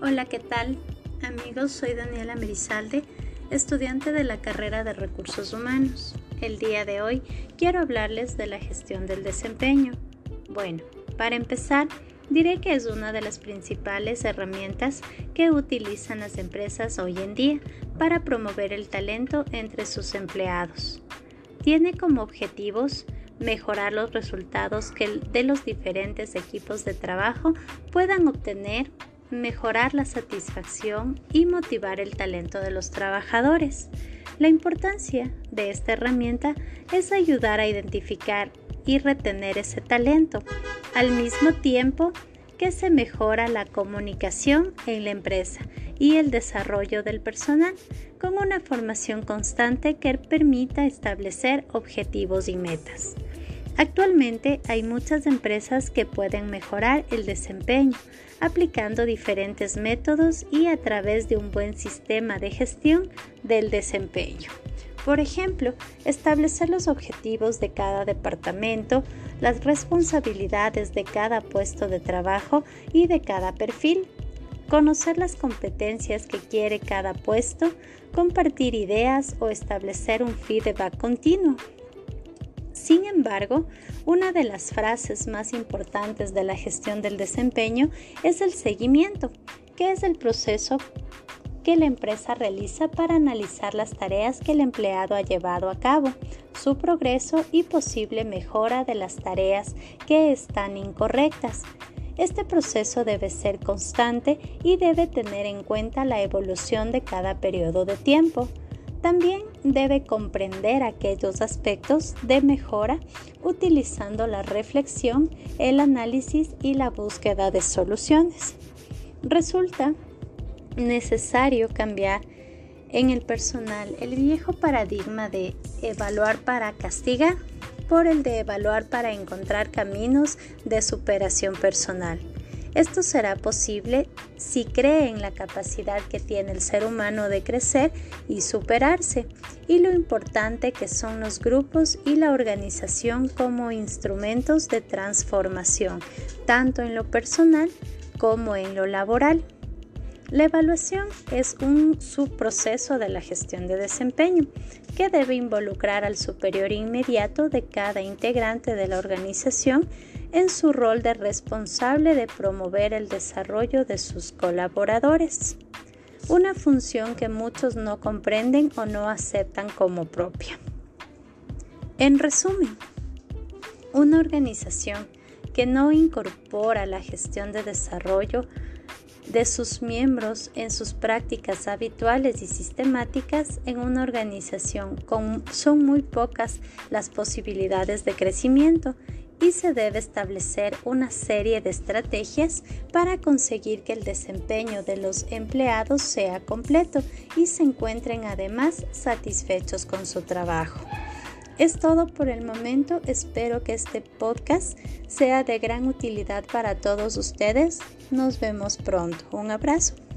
Hola, ¿qué tal? Amigos, soy Daniela Merizalde, estudiante de la carrera de Recursos Humanos. El día de hoy quiero hablarles de la gestión del desempeño. Bueno, para empezar, diré que es una de las principales herramientas que utilizan las empresas hoy en día para promover el talento entre sus empleados. Tiene como objetivos mejorar los resultados que de los diferentes equipos de trabajo puedan obtener mejorar la satisfacción y motivar el talento de los trabajadores. La importancia de esta herramienta es ayudar a identificar y retener ese talento, al mismo tiempo que se mejora la comunicación en la empresa y el desarrollo del personal con una formación constante que permita establecer objetivos y metas. Actualmente hay muchas empresas que pueden mejorar el desempeño aplicando diferentes métodos y a través de un buen sistema de gestión del desempeño. Por ejemplo, establecer los objetivos de cada departamento, las responsabilidades de cada puesto de trabajo y de cada perfil, conocer las competencias que quiere cada puesto, compartir ideas o establecer un feedback continuo. Sin embargo, una de las frases más importantes de la gestión del desempeño es el seguimiento, que es el proceso que la empresa realiza para analizar las tareas que el empleado ha llevado a cabo, su progreso y posible mejora de las tareas que están incorrectas. Este proceso debe ser constante y debe tener en cuenta la evolución de cada periodo de tiempo. También debe comprender aquellos aspectos de mejora utilizando la reflexión, el análisis y la búsqueda de soluciones. Resulta necesario cambiar en el personal el viejo paradigma de evaluar para castigar por el de evaluar para encontrar caminos de superación personal. Esto será posible si cree en la capacidad que tiene el ser humano de crecer y superarse y lo importante que son los grupos y la organización como instrumentos de transformación, tanto en lo personal como en lo laboral. La evaluación es un subproceso de la gestión de desempeño que debe involucrar al superior inmediato de cada integrante de la organización en su rol de responsable de promover el desarrollo de sus colaboradores, una función que muchos no comprenden o no aceptan como propia. En resumen, una organización que no incorpora la gestión de desarrollo de sus miembros en sus prácticas habituales y sistemáticas en una organización con, son muy pocas las posibilidades de crecimiento y se debe establecer una serie de estrategias para conseguir que el desempeño de los empleados sea completo y se encuentren además satisfechos con su trabajo. Es todo por el momento, espero que este podcast sea de gran utilidad para todos ustedes. Nos vemos pronto. Un abrazo.